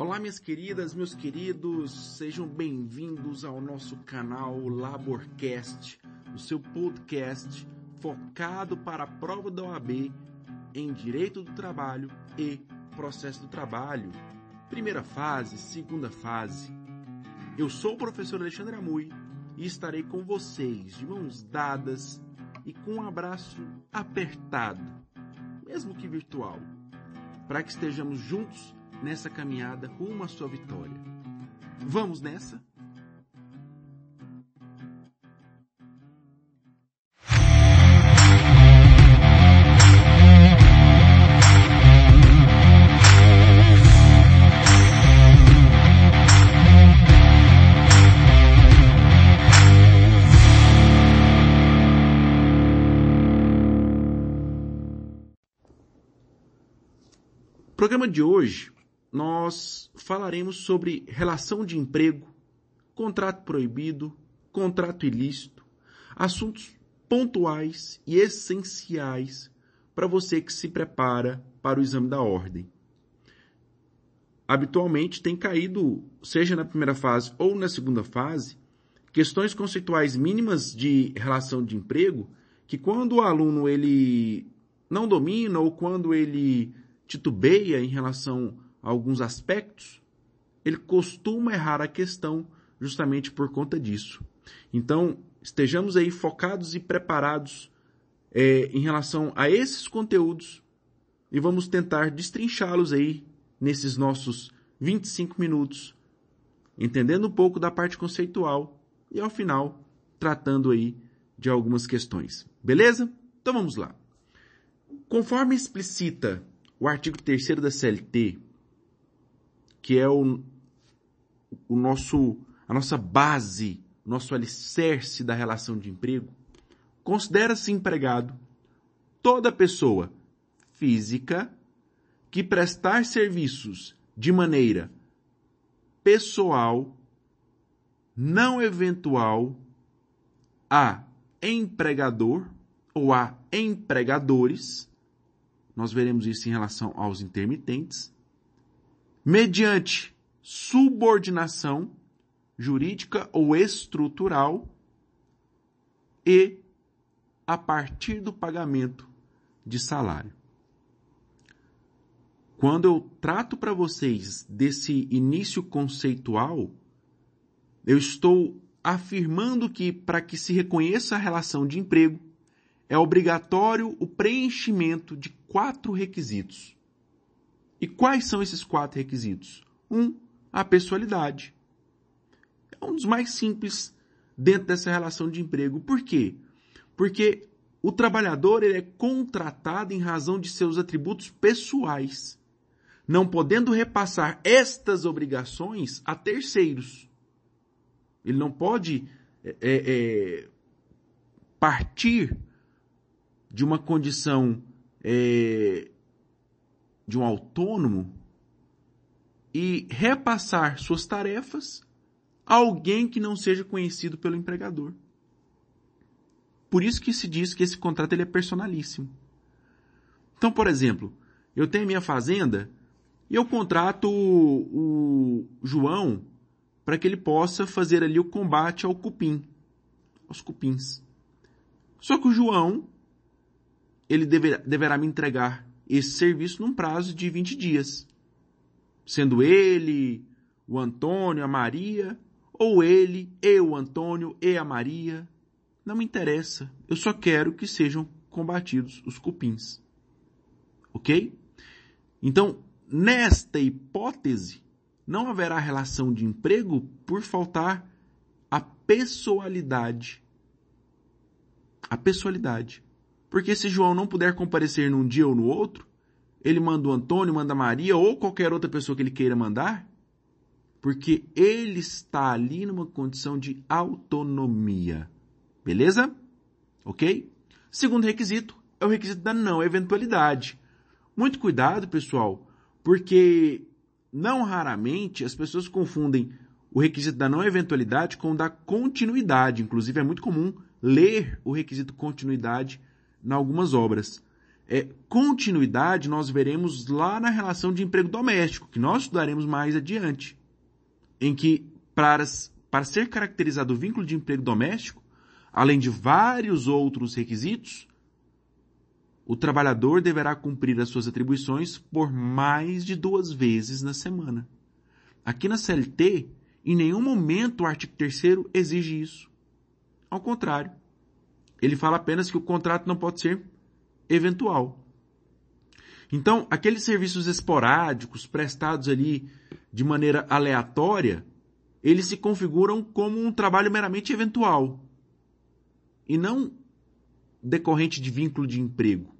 Olá, minhas queridas, meus queridos, sejam bem-vindos ao nosso canal Laborcast, o seu podcast focado para a prova da OAB em Direito do Trabalho e Processo do Trabalho. Primeira fase, segunda fase. Eu sou o professor Alexandre Amui e estarei com vocês de mãos dadas e com um abraço apertado, mesmo que virtual, para que estejamos juntos nessa caminhada rumo à sua vitória. Vamos nessa? programa de hoje nós falaremos sobre relação de emprego, contrato proibido, contrato ilícito, assuntos pontuais e essenciais para você que se prepara para o exame da ordem. Habitualmente tem caído, seja na primeira fase ou na segunda fase, questões conceituais mínimas de relação de emprego que quando o aluno ele não domina ou quando ele titubeia em relação alguns aspectos, ele costuma errar a questão justamente por conta disso. Então, estejamos aí focados e preparados é, em relação a esses conteúdos e vamos tentar destrinchá-los aí nesses nossos 25 minutos, entendendo um pouco da parte conceitual e ao final tratando aí de algumas questões. Beleza? Então vamos lá. Conforme explicita o artigo 3 da CLT, que é o, o nosso, a nossa base, nosso alicerce da relação de emprego, considera-se empregado toda pessoa física que prestar serviços de maneira pessoal, não eventual, a empregador ou a empregadores, nós veremos isso em relação aos intermitentes, mediante subordinação jurídica ou estrutural e a partir do pagamento de salário. Quando eu trato para vocês desse início conceitual, eu estou afirmando que para que se reconheça a relação de emprego, é obrigatório o preenchimento de quatro requisitos. E quais são esses quatro requisitos? Um, a pessoalidade. É um dos mais simples dentro dessa relação de emprego. Por quê? Porque o trabalhador ele é contratado em razão de seus atributos pessoais, não podendo repassar estas obrigações a terceiros. Ele não pode é, é, partir de uma condição é, de um autônomo e repassar suas tarefas a alguém que não seja conhecido pelo empregador. Por isso que se diz que esse contrato ele é personalíssimo. Então, por exemplo, eu tenho minha fazenda e eu contrato o, o João para que ele possa fazer ali o combate ao cupim, aos cupins. Só que o João, ele deverá me entregar esse serviço num prazo de 20 dias. Sendo ele, o Antônio, a Maria, ou ele, e o Antônio e a Maria. Não me interessa. Eu só quero que sejam combatidos os cupins. Ok? Então, nesta hipótese, não haverá relação de emprego por faltar a pessoalidade. A pessoalidade. Porque se João não puder comparecer num dia ou no outro, ele manda o Antônio, manda Maria ou qualquer outra pessoa que ele queira mandar, porque ele está ali numa condição de autonomia. Beleza? Ok? Segundo requisito é o requisito da não eventualidade. Muito cuidado, pessoal, porque não raramente as pessoas confundem o requisito da não eventualidade com o da continuidade. Inclusive, é muito comum ler o requisito continuidade em algumas obras. É, continuidade nós veremos lá na relação de emprego doméstico, que nós estudaremos mais adiante, em que para, para ser caracterizado o vínculo de emprego doméstico, além de vários outros requisitos, o trabalhador deverá cumprir as suas atribuições por mais de duas vezes na semana. Aqui na CLT, em nenhum momento o artigo 3 exige isso. Ao contrário, ele fala apenas que o contrato não pode ser eventual. Então, aqueles serviços esporádicos prestados ali de maneira aleatória, eles se configuram como um trabalho meramente eventual e não decorrente de vínculo de emprego.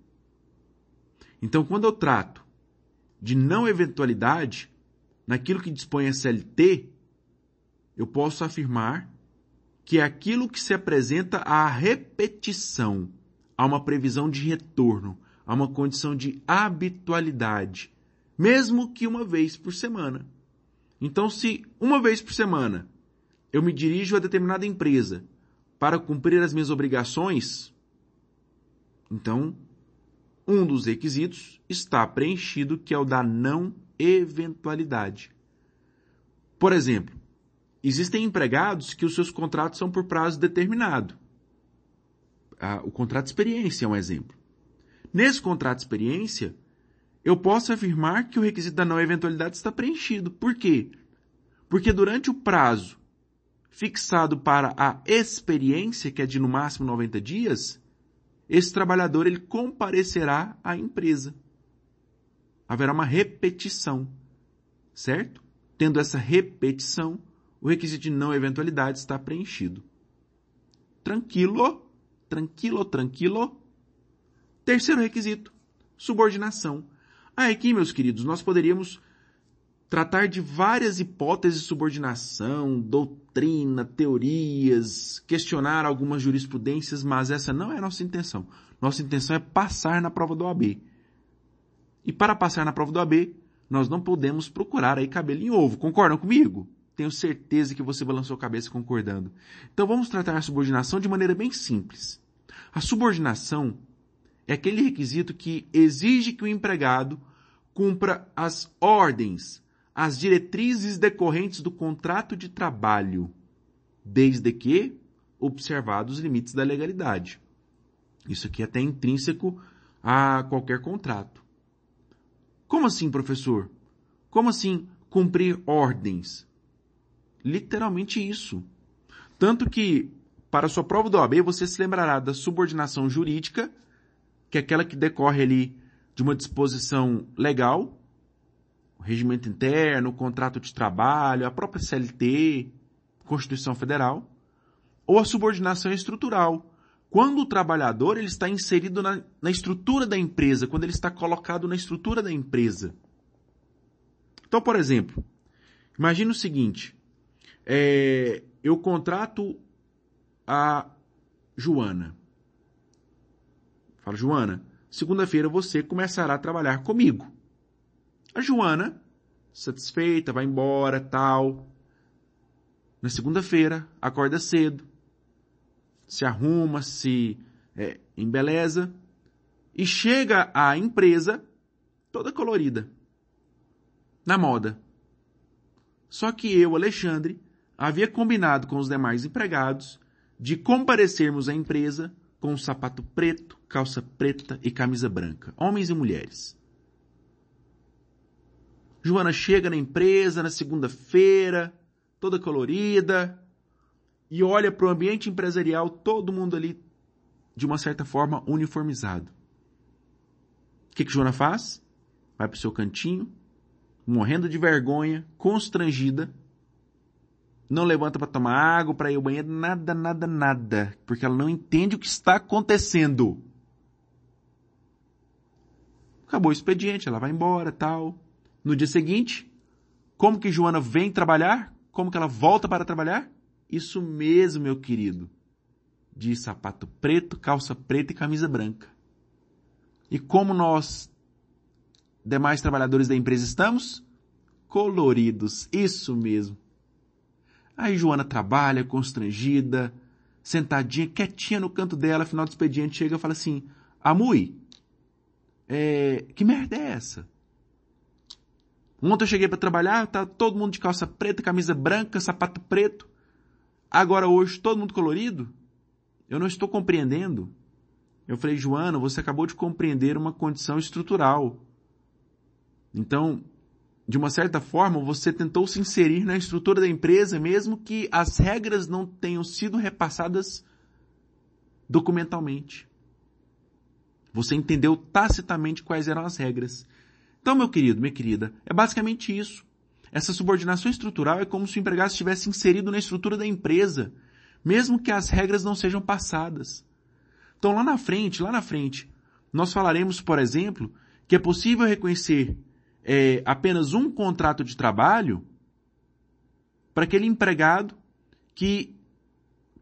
Então, quando eu trato de não eventualidade, naquilo que dispõe a CLT, eu posso afirmar que é aquilo que se apresenta à repetição há uma previsão de retorno, há uma condição de habitualidade, mesmo que uma vez por semana. Então, se uma vez por semana eu me dirijo a determinada empresa para cumprir as minhas obrigações, então um dos requisitos está preenchido, que é o da não eventualidade. Por exemplo, existem empregados que os seus contratos são por prazo determinado a, o contrato de experiência é um exemplo. Nesse contrato de experiência, eu posso afirmar que o requisito da não eventualidade está preenchido. Por quê? Porque durante o prazo fixado para a experiência, que é de no máximo 90 dias, esse trabalhador ele comparecerá à empresa. Haverá uma repetição, certo? Tendo essa repetição, o requisito de não eventualidade está preenchido. Tranquilo? tranquilo, tranquilo. Terceiro requisito, subordinação. Ah, aqui, meus queridos, nós poderíamos tratar de várias hipóteses de subordinação, doutrina, teorias, questionar algumas jurisprudências, mas essa não é a nossa intenção. Nossa intenção é passar na prova do AB. E para passar na prova do AB, nós não podemos procurar aí cabelo em ovo. Concordam comigo? Tenho certeza que você balançou a cabeça concordando. Então vamos tratar a subordinação de maneira bem simples. A subordinação é aquele requisito que exige que o empregado cumpra as ordens, as diretrizes decorrentes do contrato de trabalho, desde que observados os limites da legalidade. Isso aqui é até intrínseco a qualquer contrato. Como assim, professor? Como assim cumprir ordens? Literalmente isso. Tanto que, para sua prova do OAB, você se lembrará da subordinação jurídica, que é aquela que decorre ali de uma disposição legal, o regimento interno, o contrato de trabalho, a própria CLT, Constituição Federal, ou a subordinação estrutural, quando o trabalhador ele está inserido na, na estrutura da empresa, quando ele está colocado na estrutura da empresa. Então, por exemplo, imagine o seguinte, é, eu contrato a Joana. Falo, Joana, segunda-feira você começará a trabalhar comigo. A Joana, satisfeita, vai embora, tal. Na segunda-feira, acorda cedo, se arruma, se é, embeleza e chega à empresa toda colorida, na moda. Só que eu, Alexandre, havia combinado com os demais empregados de comparecermos à empresa com sapato preto, calça preta e camisa branca, homens e mulheres. Joana chega na empresa na segunda-feira, toda colorida, e olha para o ambiente empresarial, todo mundo ali, de uma certa forma, uniformizado. O que, que Joana faz? Vai para o seu cantinho, morrendo de vergonha, constrangida, não levanta para tomar água, para ir ao banheiro, nada, nada, nada, porque ela não entende o que está acontecendo. Acabou o expediente, ela vai embora, tal. No dia seguinte, como que Joana vem trabalhar? Como que ela volta para trabalhar? Isso mesmo, meu querido. De sapato preto, calça preta e camisa branca. E como nós, demais trabalhadores da empresa, estamos? Coloridos. Isso mesmo. Aí Joana trabalha, constrangida, sentadinha, quietinha no canto dela, final do expediente, chega e fala assim, Amui, é, que merda é essa? Ontem eu cheguei para trabalhar, tá todo mundo de calça preta, camisa branca, sapato preto. Agora hoje todo mundo colorido? Eu não estou compreendendo. Eu falei, Joana, você acabou de compreender uma condição estrutural. Então, de uma certa forma, você tentou se inserir na estrutura da empresa, mesmo que as regras não tenham sido repassadas documentalmente. Você entendeu tacitamente quais eram as regras. Então, meu querido, minha querida, é basicamente isso. Essa subordinação estrutural é como se o empregado estivesse inserido na estrutura da empresa, mesmo que as regras não sejam passadas. Então, lá na frente, lá na frente, nós falaremos, por exemplo, que é possível reconhecer é, apenas um contrato de trabalho para aquele empregado que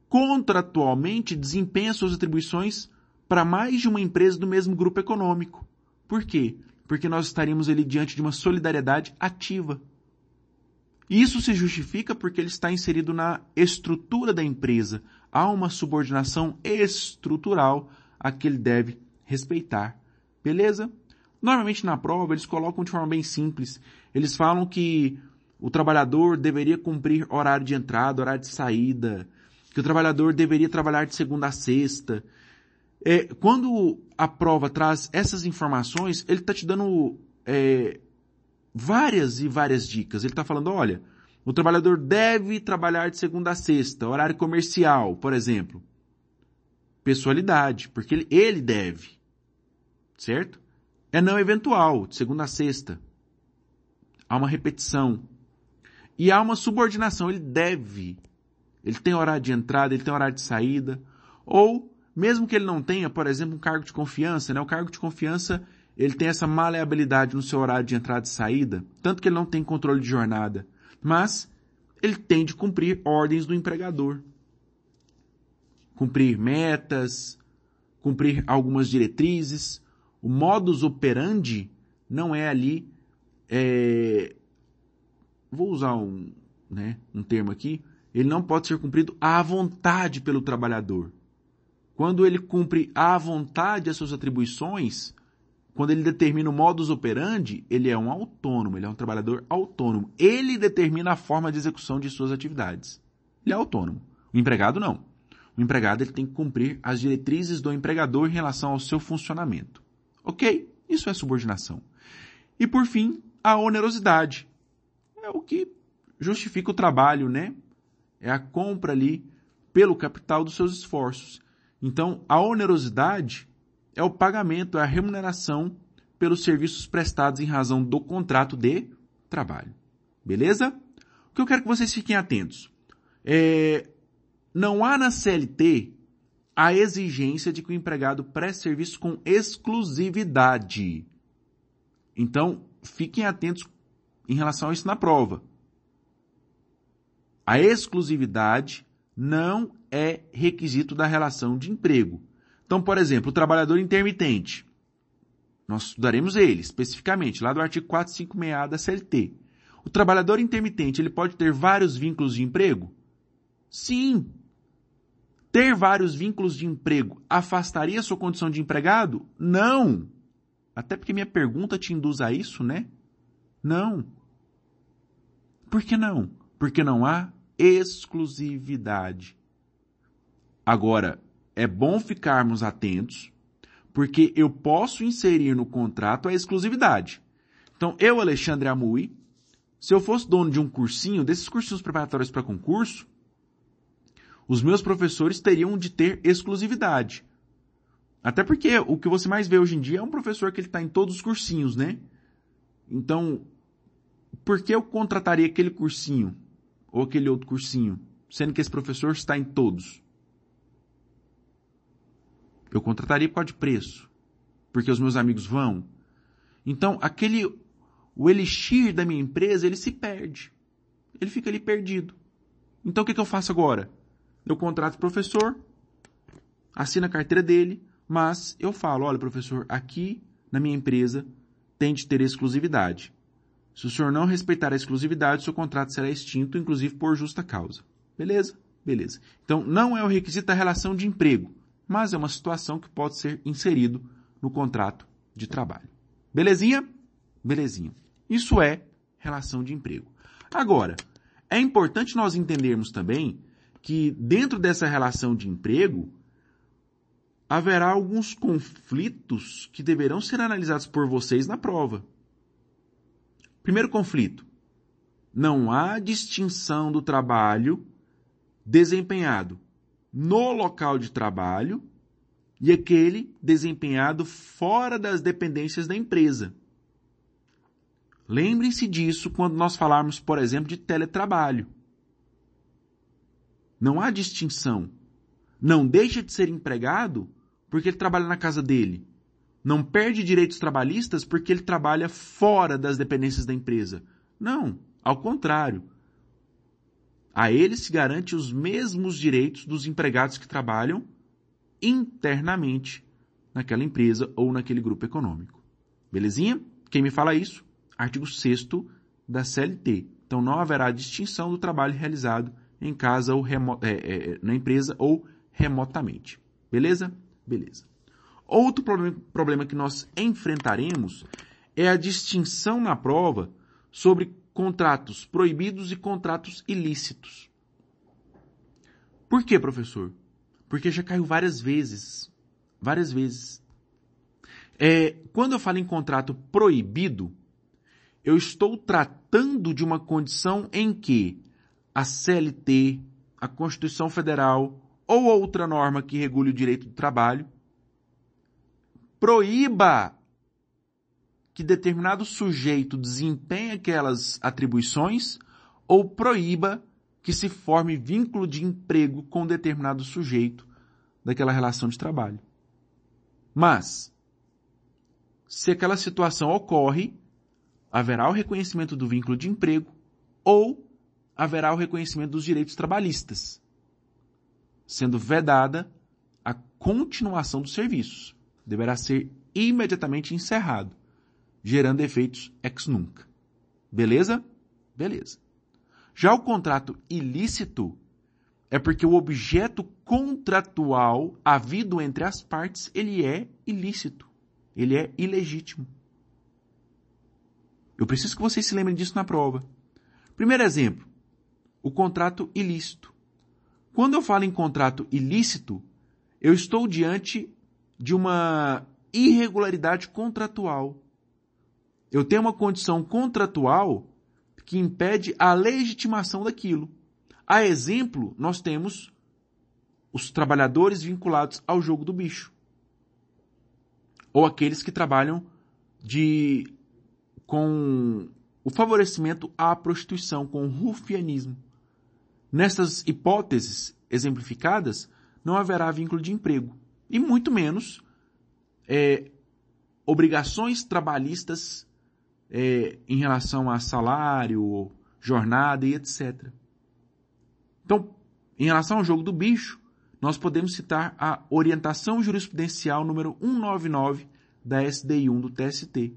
contratualmente desempenha suas atribuições para mais de uma empresa do mesmo grupo econômico. Por quê? Porque nós estaríamos ali diante de uma solidariedade ativa. Isso se justifica porque ele está inserido na estrutura da empresa. Há uma subordinação estrutural a que ele deve respeitar. Beleza? Normalmente na prova eles colocam de forma bem simples. Eles falam que o trabalhador deveria cumprir horário de entrada, horário de saída, que o trabalhador deveria trabalhar de segunda a sexta, é, quando a prova traz essas informações, ele está te dando é, várias e várias dicas. Ele está falando, olha, o trabalhador deve trabalhar de segunda a sexta, horário comercial, por exemplo. Pessoalidade, porque ele, ele deve. Certo? É não eventual, de segunda a sexta. Há uma repetição. E há uma subordinação, ele deve. Ele tem horário de entrada, ele tem horário de saída. Ou mesmo que ele não tenha, por exemplo, um cargo de confiança, né? O cargo de confiança, ele tem essa maleabilidade no seu horário de entrada e saída, tanto que ele não tem controle de jornada, mas ele tem de cumprir ordens do empregador. Cumprir metas, cumprir algumas diretrizes. O modus operandi não é ali, é... vou usar um, né, um termo aqui, ele não pode ser cumprido à vontade pelo trabalhador. Quando ele cumpre à vontade as suas atribuições, quando ele determina o modus operandi, ele é um autônomo, ele é um trabalhador autônomo. Ele determina a forma de execução de suas atividades. Ele é autônomo. O empregado não. O empregado ele tem que cumprir as diretrizes do empregador em relação ao seu funcionamento. Ok? Isso é subordinação. E por fim, a onerosidade. É o que justifica o trabalho, né? É a compra ali pelo capital dos seus esforços. Então, a onerosidade é o pagamento, é a remuneração pelos serviços prestados em razão do contrato de trabalho. Beleza? O que eu quero que vocês fiquem atentos. É, não há na CLT a exigência de que o empregado preste serviço com exclusividade. Então, fiquem atentos em relação a isso na prova. A exclusividade não é requisito da relação de emprego. Então, por exemplo, o trabalhador intermitente. Nós estudaremos ele especificamente, lá do artigo 456A da CLT. O trabalhador intermitente, ele pode ter vários vínculos de emprego? Sim. Ter vários vínculos de emprego afastaria sua condição de empregado? Não. Até porque minha pergunta te induz a isso, né? Não. Por que não? Porque não há exclusividade. Agora, é bom ficarmos atentos, porque eu posso inserir no contrato a exclusividade. Então, eu, Alexandre Amui, se eu fosse dono de um cursinho, desses cursinhos preparatórios para concurso, os meus professores teriam de ter exclusividade. Até porque o que você mais vê hoje em dia é um professor que ele está em todos os cursinhos, né? Então, por que eu contrataria aquele cursinho? ou aquele outro cursinho, sendo que esse professor está em todos? Eu contrataria por causa de preço, porque os meus amigos vão. Então, aquele, o elixir da minha empresa, ele se perde. Ele fica ali perdido. Então, o que, que eu faço agora? Eu contrato o professor, assino a carteira dele, mas eu falo, olha professor, aqui na minha empresa tem de ter exclusividade. Se o senhor não respeitar a exclusividade, seu contrato será extinto, inclusive por justa causa. Beleza? Beleza. Então, não é o requisito da relação de emprego, mas é uma situação que pode ser inserido no contrato de trabalho. Belezinha? Belezinha. Isso é relação de emprego. Agora, é importante nós entendermos também que dentro dessa relação de emprego haverá alguns conflitos que deverão ser analisados por vocês na prova. Primeiro conflito: não há distinção do trabalho desempenhado no local de trabalho e aquele desempenhado fora das dependências da empresa. Lembrem-se disso quando nós falarmos, por exemplo, de teletrabalho. Não há distinção. Não deixa de ser empregado porque ele trabalha na casa dele. Não perde direitos trabalhistas porque ele trabalha fora das dependências da empresa. Não, ao contrário. A ele se garante os mesmos direitos dos empregados que trabalham internamente naquela empresa ou naquele grupo econômico. Belezinha? Quem me fala isso? Artigo 6 da CLT. Então não haverá distinção do trabalho realizado em casa ou remo é, é, na empresa ou remotamente. Beleza? Beleza. Outro problema que nós enfrentaremos é a distinção na prova sobre contratos proibidos e contratos ilícitos. Por quê, professor? Porque já caiu várias vezes. Várias vezes. É, quando eu falo em contrato proibido, eu estou tratando de uma condição em que a CLT, a Constituição Federal ou outra norma que regule o direito do trabalho proíba que determinado sujeito desempenhe aquelas atribuições ou proíba que se forme vínculo de emprego com determinado sujeito daquela relação de trabalho. Mas, se aquela situação ocorre, haverá o reconhecimento do vínculo de emprego ou haverá o reconhecimento dos direitos trabalhistas, sendo vedada a continuação dos serviços. Deverá ser imediatamente encerrado, gerando efeitos ex nunc. Beleza? Beleza. Já o contrato ilícito é porque o objeto contratual havido entre as partes, ele é ilícito. Ele é ilegítimo. Eu preciso que vocês se lembrem disso na prova. Primeiro exemplo, o contrato ilícito. Quando eu falo em contrato ilícito, eu estou diante de uma irregularidade contratual. Eu tenho uma condição contratual que impede a legitimação daquilo. A exemplo, nós temos os trabalhadores vinculados ao jogo do bicho. Ou aqueles que trabalham de com o favorecimento à prostituição, com o rufianismo. Nessas hipóteses exemplificadas, não haverá vínculo de emprego e muito menos é, obrigações trabalhistas é, em relação a salário, jornada e etc. Então, em relação ao jogo do bicho, nós podemos citar a orientação jurisprudencial número 199 da SDI1 do TST.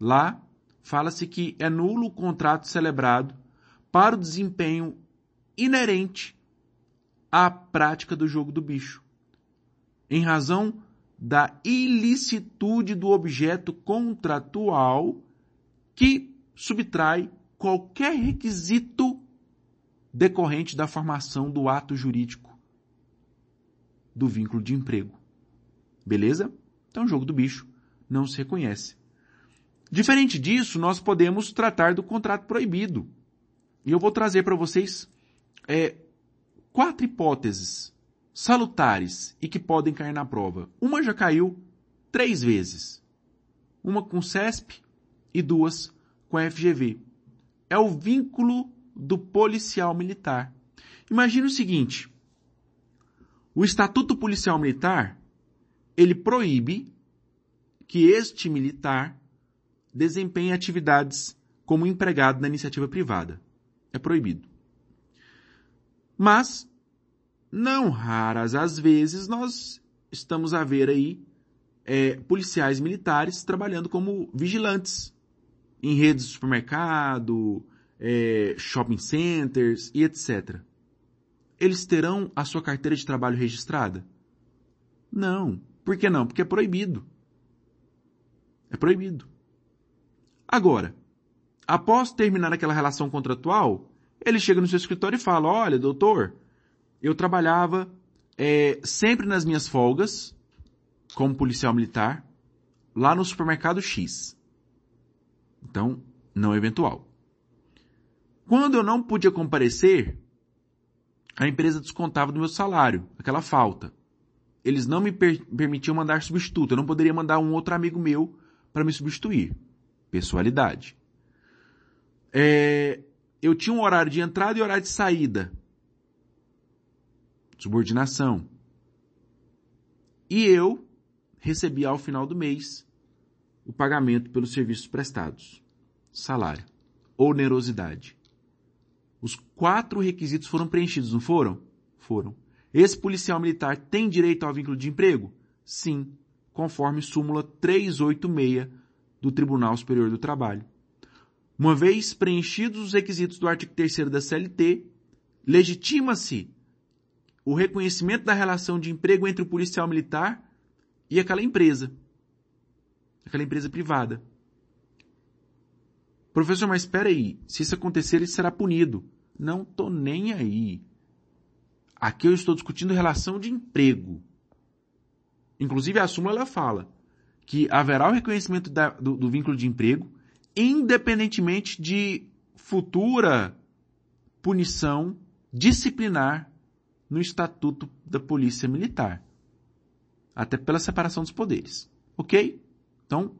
Lá, fala-se que é nulo o contrato celebrado para o desempenho inerente à prática do jogo do bicho, em razão da ilicitude do objeto contratual que subtrai qualquer requisito decorrente da formação do ato jurídico do vínculo de emprego. Beleza? Então, o jogo do bicho não se reconhece. Diferente disso, nós podemos tratar do contrato proibido. E eu vou trazer para vocês é, quatro hipóteses salutares e que podem cair na prova. Uma já caiu três vezes. Uma com CESP e duas com a FGV. É o vínculo do policial militar. Imagine o seguinte: o Estatuto Policial Militar ele proíbe que este militar desempenhe atividades como empregado na iniciativa privada. É proibido. Mas, não raras às vezes, nós estamos a ver aí é, policiais militares trabalhando como vigilantes em redes de supermercado, é, shopping centers e etc. Eles terão a sua carteira de trabalho registrada? Não. Por que não? Porque é proibido. É proibido. Agora, após terminar aquela relação contratual, ele chega no seu escritório e fala: Olha, doutor, eu trabalhava é, sempre nas minhas folgas, como policial militar, lá no supermercado X. Então, não eventual. Quando eu não podia comparecer, a empresa descontava do meu salário, aquela falta. Eles não me per permitiam mandar substituto. Eu não poderia mandar um outro amigo meu para me substituir. Pessoalidade. É, eu tinha um horário de entrada e horário de saída. Subordinação. E eu recebia ao final do mês o pagamento pelos serviços prestados. Salário. Onerosidade. Os quatro requisitos foram preenchidos, não foram? Foram. Esse policial militar tem direito ao vínculo de emprego? Sim, conforme súmula 386 do Tribunal Superior do Trabalho. Uma vez preenchidos os requisitos do artigo 3 da CLT, legitima-se o reconhecimento da relação de emprego entre o policial militar e aquela empresa. Aquela empresa privada. Professor, mas espera aí, se isso acontecer, ele será punido. Não tô nem aí. Aqui eu estou discutindo relação de emprego. Inclusive a súmula ela fala que haverá o reconhecimento da, do, do vínculo de emprego independentemente de futura punição disciplinar no Estatuto da Polícia Militar. Até pela separação dos poderes. Ok? Então,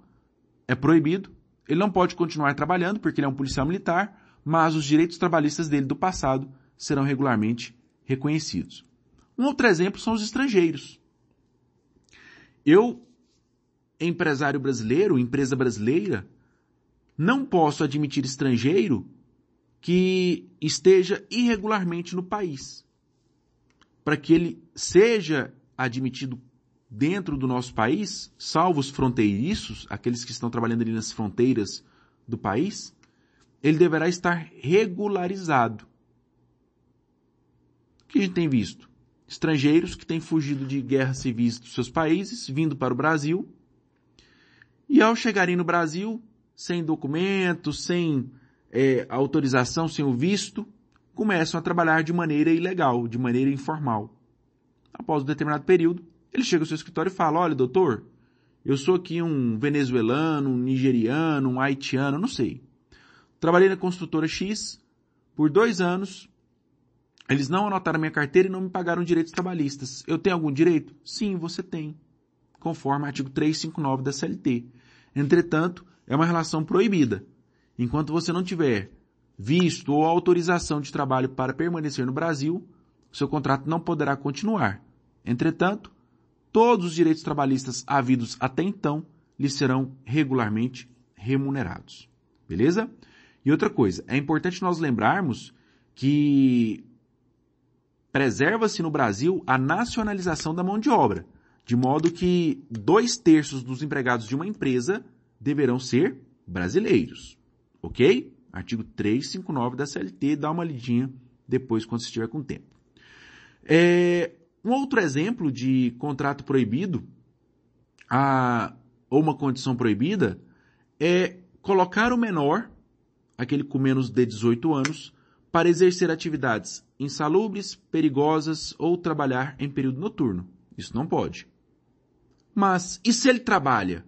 é proibido. Ele não pode continuar trabalhando porque ele é um policial militar, mas os direitos trabalhistas dele do passado serão regularmente reconhecidos. Um outro exemplo são os estrangeiros. Eu, empresário brasileiro, empresa brasileira, não posso admitir estrangeiro que esteja irregularmente no país. Para que ele seja admitido dentro do nosso país, salvo os fronteiriços, aqueles que estão trabalhando ali nas fronteiras do país, ele deverá estar regularizado. O que a gente tem visto? Estrangeiros que têm fugido de guerras civis dos seus países, vindo para o Brasil, e ao chegarem no Brasil, sem documento, sem é, autorização, sem o visto, começam a trabalhar de maneira ilegal, de maneira informal. Após um determinado período, ele chega ao seu escritório e fala, olha doutor, eu sou aqui um venezuelano, um nigeriano, um haitiano, não sei. Trabalhei na construtora X por dois anos, eles não anotaram minha carteira e não me pagaram direitos trabalhistas. Eu tenho algum direito? Sim, você tem. Conforme o artigo 359 da CLT. Entretanto, é uma relação proibida. Enquanto você não tiver visto ou autorização de trabalho para permanecer no Brasil, seu contrato não poderá continuar. Entretanto, todos os direitos trabalhistas havidos até então lhe serão regularmente remunerados. Beleza? E outra coisa, é importante nós lembrarmos que preserva-se no Brasil a nacionalização da mão de obra, de modo que dois terços dos empregados de uma empresa deverão ser brasileiros. Ok? Artigo 359 da CLT, dá uma lidinha depois quando estiver com tempo. É, um outro exemplo de contrato proibido, a, ou uma condição proibida, é colocar o menor, aquele com menos de 18 anos, para exercer atividades insalubres, perigosas ou trabalhar em período noturno. Isso não pode. Mas e se ele trabalha?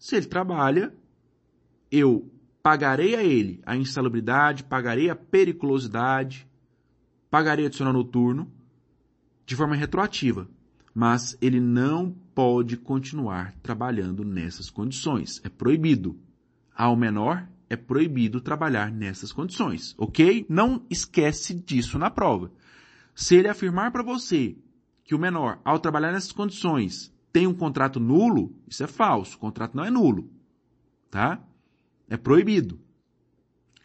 Se ele trabalha, eu pagarei a ele a insalubridade, pagarei a periculosidade, pagarei adicional noturno de forma retroativa. Mas ele não pode continuar trabalhando nessas condições. É proibido. Ao menor, é proibido trabalhar nessas condições, ok? Não esquece disso na prova. Se ele afirmar para você que o menor, ao trabalhar nessas condições, tem um contrato nulo, isso é falso. O contrato não é nulo. Tá? É proibido.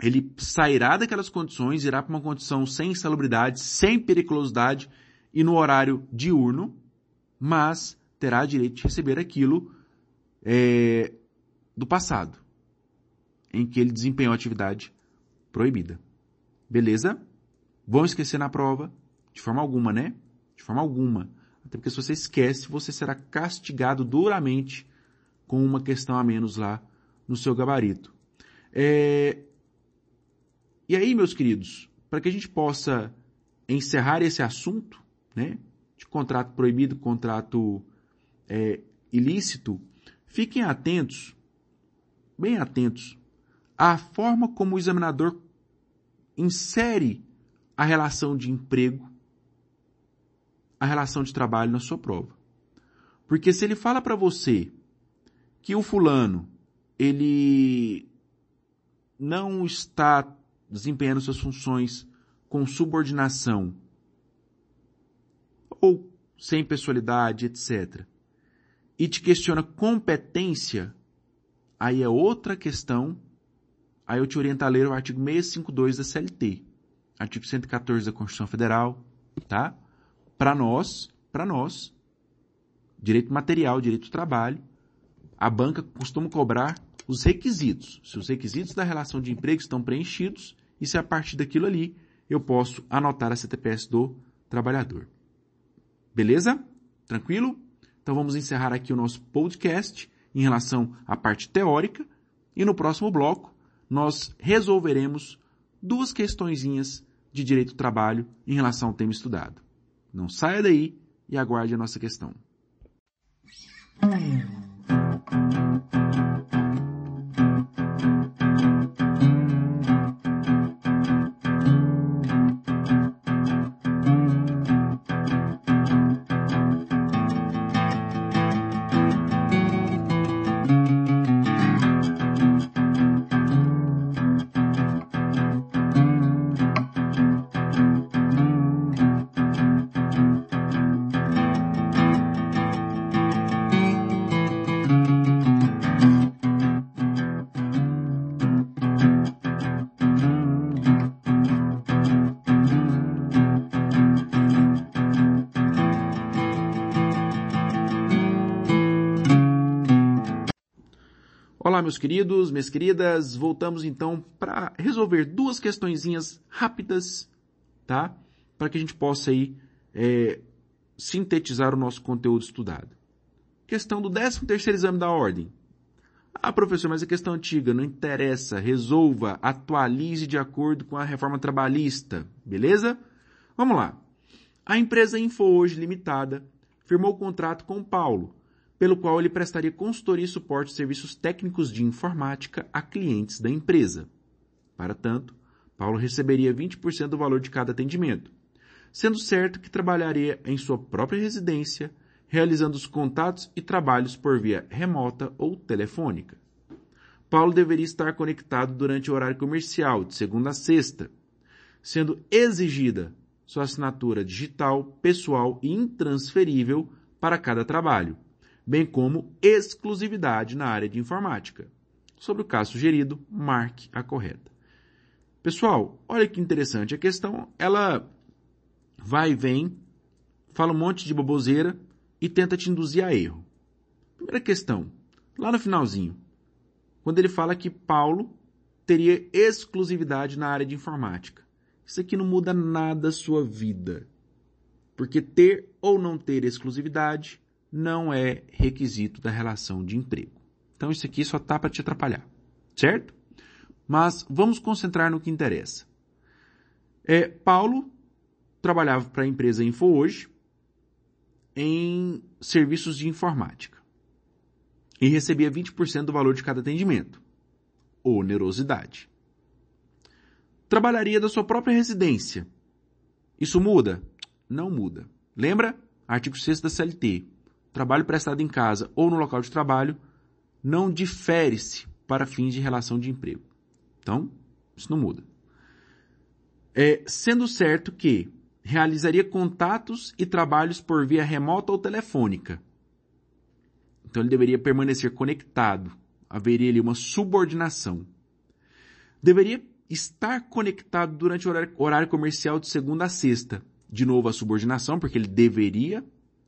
Ele sairá daquelas condições, irá para uma condição sem insalubridade, sem periculosidade e no horário diurno, mas terá direito de receber aquilo é, do passado, em que ele desempenhou atividade proibida. Beleza? Vão esquecer na prova? De forma alguma, né? De forma alguma. Até porque se você esquece, você será castigado duramente com uma questão a menos lá no seu gabarito. É... E aí, meus queridos, para que a gente possa encerrar esse assunto, né, de contrato proibido, contrato é, ilícito, fiquem atentos, bem atentos, à forma como o examinador insere a relação de emprego, a relação de trabalho na sua prova. Porque se ele fala para você que o fulano ele não está desempenhando suas funções com subordinação ou sem pessoalidade, etc., e te questiona competência, aí é outra questão. Aí eu te oriento a ler o artigo 652 da CLT, artigo 114 da Constituição Federal, tá? Para nós, para nós, direito material, direito do trabalho, a banca costuma cobrar os requisitos. Se os requisitos da relação de emprego estão preenchidos e se a partir daquilo ali eu posso anotar a CTPS do trabalhador. Beleza? Tranquilo? Então vamos encerrar aqui o nosso podcast em relação à parte teórica e no próximo bloco nós resolveremos duas questõezinhas de direito do trabalho em relação ao tema estudado. Não saia daí e aguarde a nossa questão. Meus queridos, minhas queridas, voltamos então para resolver duas questõezinhas rápidas, tá? Para que a gente possa aí é, sintetizar o nosso conteúdo estudado. Questão do 13 terceiro exame da ordem. Ah, professor, mas a questão antiga não interessa. Resolva, atualize de acordo com a reforma trabalhista, beleza? Vamos lá. A empresa Info Hoje Limitada firmou o contrato com Paulo pelo qual ele prestaria consultoria e suporte de serviços técnicos de informática a clientes da empresa. Para tanto, Paulo receberia 20% do valor de cada atendimento, sendo certo que trabalharia em sua própria residência, realizando os contatos e trabalhos por via remota ou telefônica. Paulo deveria estar conectado durante o horário comercial, de segunda a sexta, sendo exigida sua assinatura digital, pessoal e intransferível para cada trabalho, bem como exclusividade na área de informática. Sobre o caso sugerido, marque a correta. Pessoal, olha que interessante. A questão, ela vai e vem, fala um monte de baboseira e tenta te induzir a erro. Primeira questão, lá no finalzinho, quando ele fala que Paulo teria exclusividade na área de informática. Isso aqui não muda nada a sua vida. Porque ter ou não ter exclusividade não é requisito da relação de emprego. Então isso aqui só tá para te atrapalhar, certo? Mas vamos concentrar no que interessa. É, Paulo trabalhava para a empresa Info hoje em serviços de informática e recebia 20% do valor de cada atendimento. Onerosidade. Trabalharia da sua própria residência. Isso muda? Não muda. Lembra? Artigo 6 da CLT trabalho prestado em casa ou no local de trabalho não difere-se para fins de relação de emprego. Então, isso não muda. É, sendo certo que realizaria contatos e trabalhos por via remota ou telefônica. Então ele deveria permanecer conectado. Haveria ali uma subordinação. Deveria estar conectado durante o horário, horário comercial de segunda a sexta. De novo a subordinação, porque ele deveria,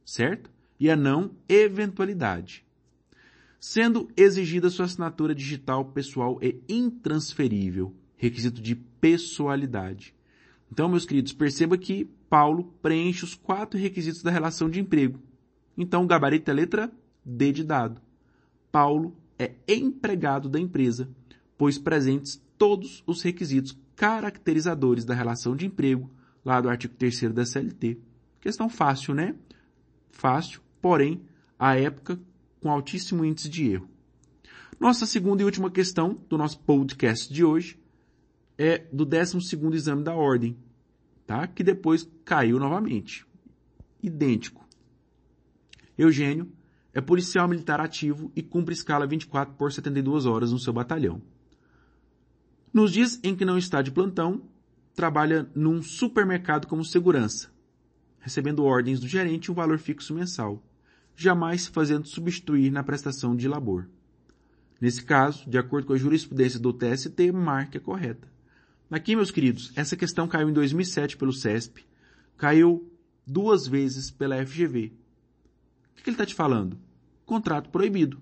certo? E a não eventualidade, sendo exigida sua assinatura digital pessoal e intransferível, requisito de pessoalidade. Então, meus queridos, perceba que Paulo preenche os quatro requisitos da relação de emprego. Então, o gabarito é letra D de dado. Paulo é empregado da empresa, pois presentes todos os requisitos caracterizadores da relação de emprego, lá do artigo 3 da CLT. Questão fácil, né? Fácil, porém, à época, com altíssimo índice de erro. Nossa segunda e última questão do nosso podcast de hoje é do 12 exame da ordem, tá? que depois caiu novamente. Idêntico. Eugênio é policial militar ativo e cumpre escala 24 por 72 horas no seu batalhão. Nos dias em que não está de plantão, trabalha num supermercado como segurança, recebendo ordens do gerente e um valor fixo mensal, jamais se fazendo substituir na prestação de labor. Nesse caso, de acordo com a jurisprudência do TST, marca correta. Aqui, meus queridos, essa questão caiu em 2007 pelo CESP, caiu duas vezes pela FGV. O que ele está te falando? Contrato proibido.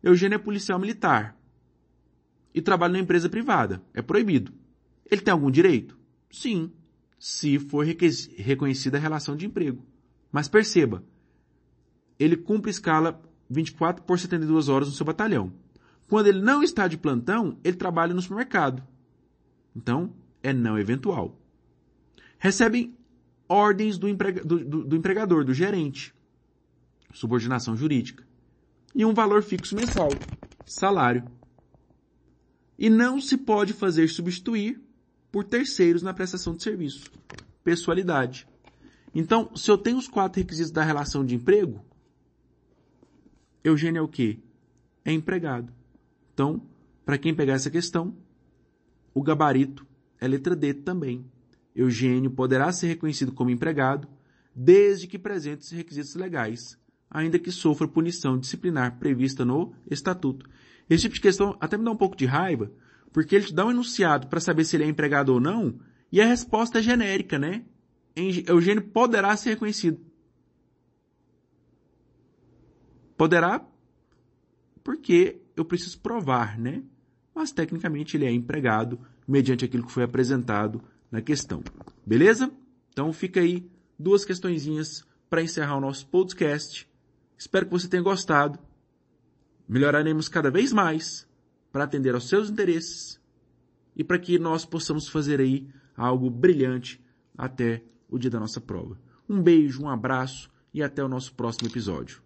Eugênio é policial militar e trabalha numa empresa privada. É proibido. Ele tem algum direito? Sim, se for reconhecida a relação de emprego. Mas perceba, ele cumpre escala 24 por 72 horas no seu batalhão. Quando ele não está de plantão, ele trabalha no supermercado. Então, é não eventual. Recebem ordens do, emprega do, do, do empregador, do gerente. Subordinação jurídica. E um valor fixo mensal. Salário. E não se pode fazer substituir por terceiros na prestação de serviço. Pessoalidade. Então, se eu tenho os quatro requisitos da relação de emprego, Eugênio é o quê? É empregado. Então, para quem pegar essa questão, o gabarito é letra D também. Eugênio poderá ser reconhecido como empregado desde que presente os requisitos legais, ainda que sofra punição disciplinar prevista no Estatuto. Esse tipo de questão até me dá um pouco de raiva, porque ele te dá um enunciado para saber se ele é empregado ou não, e a resposta é genérica, né? Eugênio poderá ser reconhecido. Poderá porque eu preciso provar, né? Mas tecnicamente ele é empregado mediante aquilo que foi apresentado na questão. Beleza? Então fica aí duas questõezinhas para encerrar o nosso podcast. Espero que você tenha gostado. Melhoraremos cada vez mais para atender aos seus interesses e para que nós possamos fazer aí algo brilhante até o dia da nossa prova. Um beijo, um abraço e até o nosso próximo episódio.